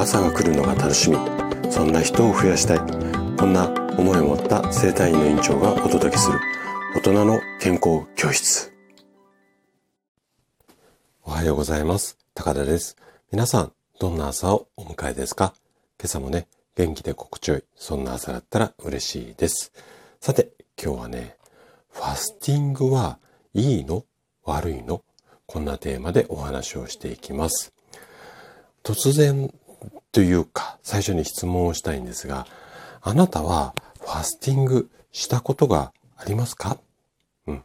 朝が来るのが楽しみ。そんな人を増やしたい。こんな思いを持った生体院の院長がお届けする。大人の健康教室。おはようございます。高田です。皆さんどんな朝をお迎えですか？今朝もね元気で心地よい。そんな朝だったら嬉しいです。さて今日はねファスティングはいいの？悪いの？こんなテーマでお話をしていきます。突然というか、最初に質問をしたいんですが、あなたはファスティングしたことがありますか？うん。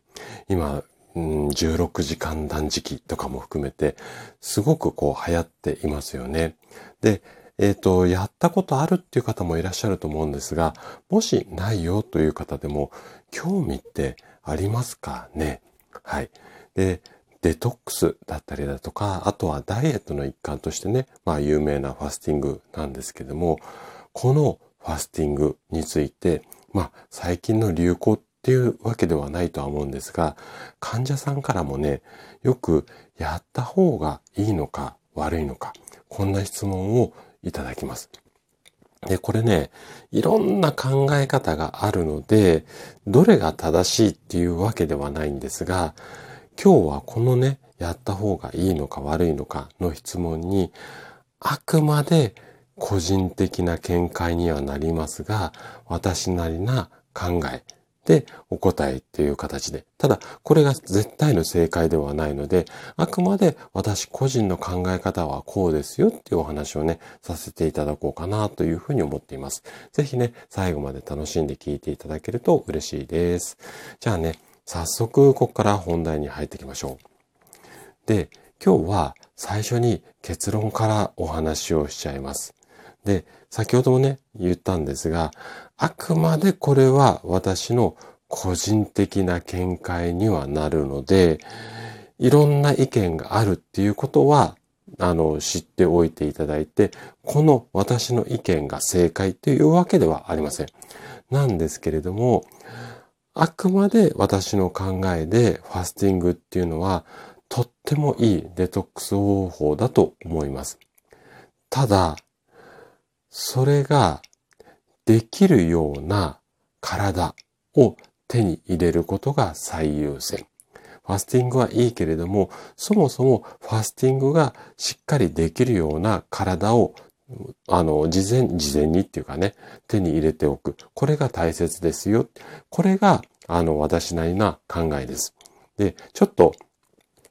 今、うん、16時間断食とかも含めて、すごくこう流行っていますよね。で、えっ、ー、と、やったことあるっていう方もいらっしゃると思うんですが、もしないよという方でも、興味ってありますかね？はい。で、デトックスだったりだとか、あとはダイエットの一環としてね、まあ有名なファスティングなんですけども、このファスティングについて、まあ最近の流行っていうわけではないとは思うんですが、患者さんからもね、よくやった方がいいのか悪いのか、こんな質問をいただきます。で、これね、いろんな考え方があるので、どれが正しいっていうわけではないんですが、今日はこのね、やった方がいいのか悪いのかの質問に、あくまで個人的な見解にはなりますが、私なりな考えでお答えっていう形で。ただ、これが絶対の正解ではないので、あくまで私個人の考え方はこうですよっていうお話をね、させていただこうかなというふうに思っています。ぜひね、最後まで楽しんで聞いていただけると嬉しいです。じゃあね、早速ここから本題に入っていきましょう。で、今日は最初に結論からお話をしちゃいます。で、先ほどもね、言ったんですが、あくまでこれは私の個人的な見解にはなるので、いろんな意見があるっていうことは、あの、知っておいていただいて、この私の意見が正解というわけではありません。なんですけれども、あくまで私の考えでファスティングっていうのはとってもいいデトックス方法だと思います。ただ、それができるような体を手に入れることが最優先。ファスティングはいいけれども、そもそもファスティングがしっかりできるような体をあの、事前、事前にっていうかね、手に入れておく。これが大切ですよ。これが、あの、私なりな考えです。で、ちょっと、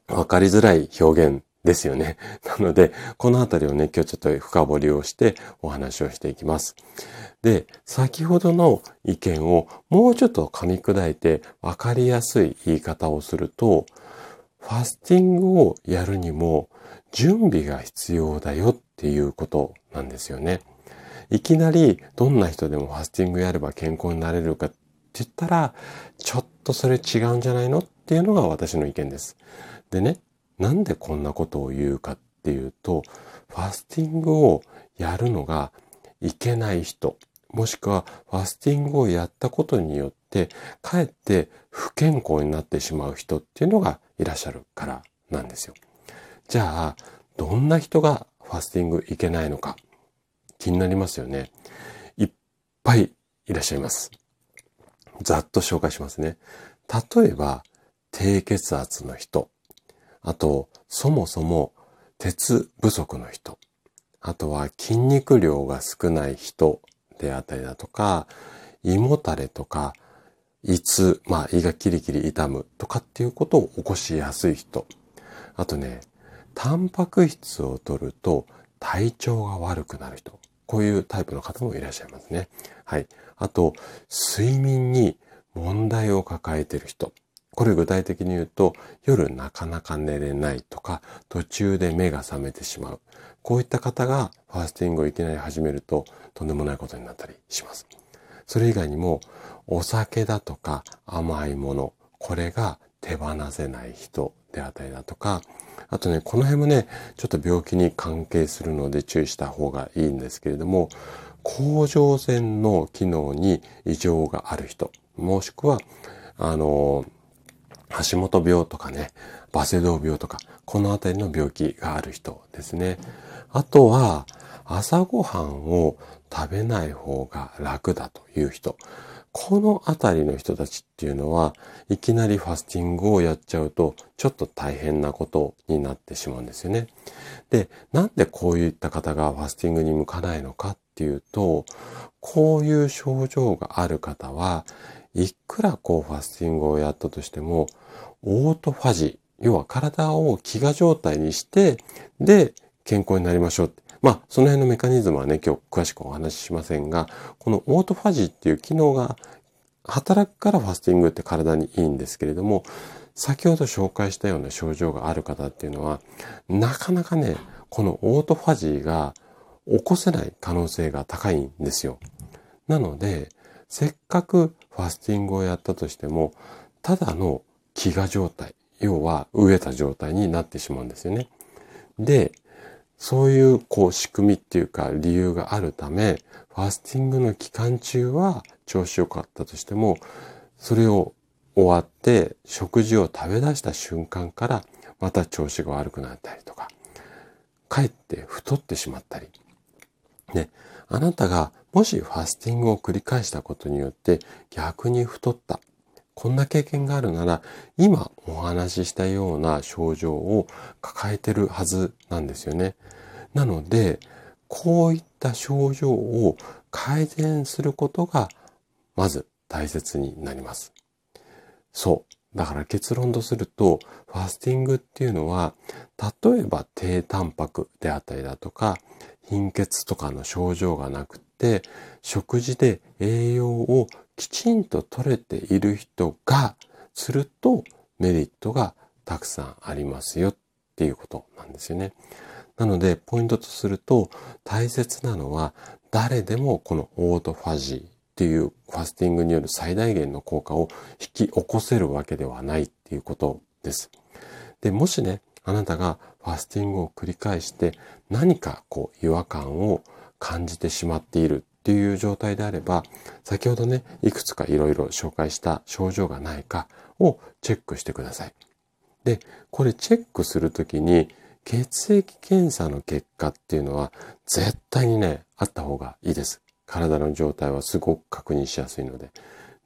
わかりづらい表現ですよね。なので、このあたりをね、今日ちょっと深掘りをしてお話をしていきます。で、先ほどの意見をもうちょっと噛み砕いてわかりやすい言い方をすると、ファスティングをやるにも準備が必要だよっていうことなんですよね。いきなりどんな人でもファスティングやれば健康になれるかって言ったら、ちょっとそれ違うんじゃないのっていうのが私の意見です。でね、なんでこんなことを言うかっていうと、ファスティングをやるのがいけない人、もしくはファスティングをやったことによって、かえって不健康になってしまう人っていうのがいらっしゃるからなんですよ。じゃあ、どんな人がファスティングいけないのか気になりますよね。いっぱいいらっしゃいます。ざっと紹介しますね。例えば、低血圧の人。あと、そもそも鉄不足の人。あとは筋肉量が少ない人であったりだとか、胃もたれとか、胃痛、まあ胃がキリキリ痛むとかっていうことを起こしやすい人。あとね、タンパク質を取ると体調が悪くなる人。こういうタイプの方もいらっしゃいますね。はい。あと、睡眠に問題を抱えている人。これ具体的に言うと、夜なかなか寝れないとか、途中で目が覚めてしまう。こういった方がファースティングをいきなり始めると、とんでもないことになったりします。それ以外にも、お酒だとか甘いもの、これが手放せない人であったりだとか、あとね、この辺もね、ちょっと病気に関係するので注意した方がいいんですけれども、甲状腺の機能に異常がある人、もしくは、あの、橋本病とかね、バセドウ病とか、このあたりの病気がある人ですね。あとは、朝ごはんを食べない方が楽だという人、このあたりの人たちっていうのは、いきなりファスティングをやっちゃうと、ちょっと大変なことになってしまうんですよね。で、なんでこういった方がファスティングに向かないのかっていうと、こういう症状がある方は、いくらこうファスティングをやったとしても、オートファジー、要は体を飢餓状態にして、で、健康になりましょうって。まあ、その辺のメカニズムはね、今日詳しくお話ししませんが、このオートファジーっていう機能が働くからファスティングって体にいいんですけれども、先ほど紹介したような症状がある方っていうのは、なかなかね、このオートファジーが起こせない可能性が高いんですよ。なので、せっかくファスティングをやったとしても、ただの飢餓状態、要は飢えた状態になってしまうんですよね。で、そういうこう仕組みっていうか理由があるため、ファスティングの期間中は調子良かったとしても、それを終わって食事を食べ出した瞬間からまた調子が悪くなったりとか、かえって太ってしまったり。ね、あなたがもしファスティングを繰り返したことによって逆に太った。こんな経験があるなら、今お話ししたような症状を抱えてるはずなんですよね。なので、こういった症状を改善することが、まず大切になります。そう。だから結論とすると、ファスティングっていうのは、例えば低タンパクであったりだとか、貧血とかの症状がなくて、食事で栄養をきちんと取れている人がするとメリットがたくさんありますよっていうことなんですよね。なので、ポイントとすると、大切なのは、誰でもこのオートファジーっていうファスティングによる最大限の効果を引き起こせるわけではないっていうことです。で、もしね、あなたがファスティングを繰り返して何かこう違和感を感じてしまっているっていう状態であれば、先ほどね、いくつかいろいろ紹介した症状がないかをチェックしてください。で、これチェックするときに血液検査の結果っていうのは絶対にね、あった方がいいです。体の状態はすごく確認しやすいので。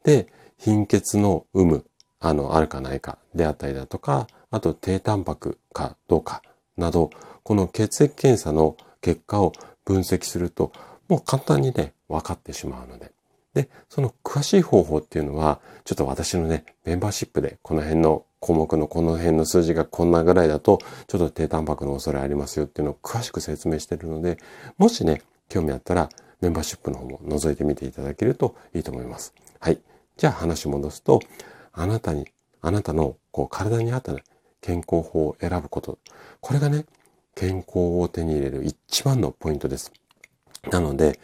で、貧血の有無、あの、あるかないかであったりだとか、あと低タンパクかどうかなど、この血液検査の結果を分析すると、もう簡単にね、分かってしまうので。で、その詳しい方法っていうのは、ちょっと私のね、メンバーシップでこの辺の項目のこの辺の数字がこんなぐらいだと、ちょっと低タンパクの恐れありますよっていうのを詳しく説明してるので、もしね、興味あったらメンバーシップの方も覗いてみていただけるといいと思います。はい。じゃあ話戻すと、あなたに、あなたのこう体に合った健康法を選ぶこと。これがね、健康を手に入れる一番のポイントです。なので、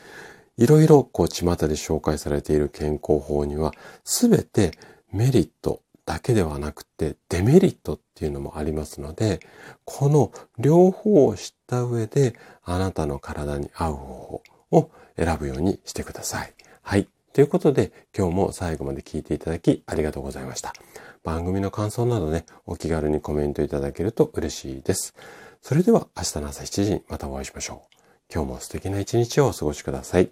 いろいろこう巷で紹介されている健康法には、すべてメリットだけではなくてデメリットっていうのもありますので、この両方を知った上であなたの体に合う方法を選ぶようにしてください。はい。ということで今日も最後まで聞いていただきありがとうございました。番組の感想などね、お気軽にコメントいただけると嬉しいです。それでは明日の朝7時にまたお会いしましょう。今日も素敵な一日をお過ごしください。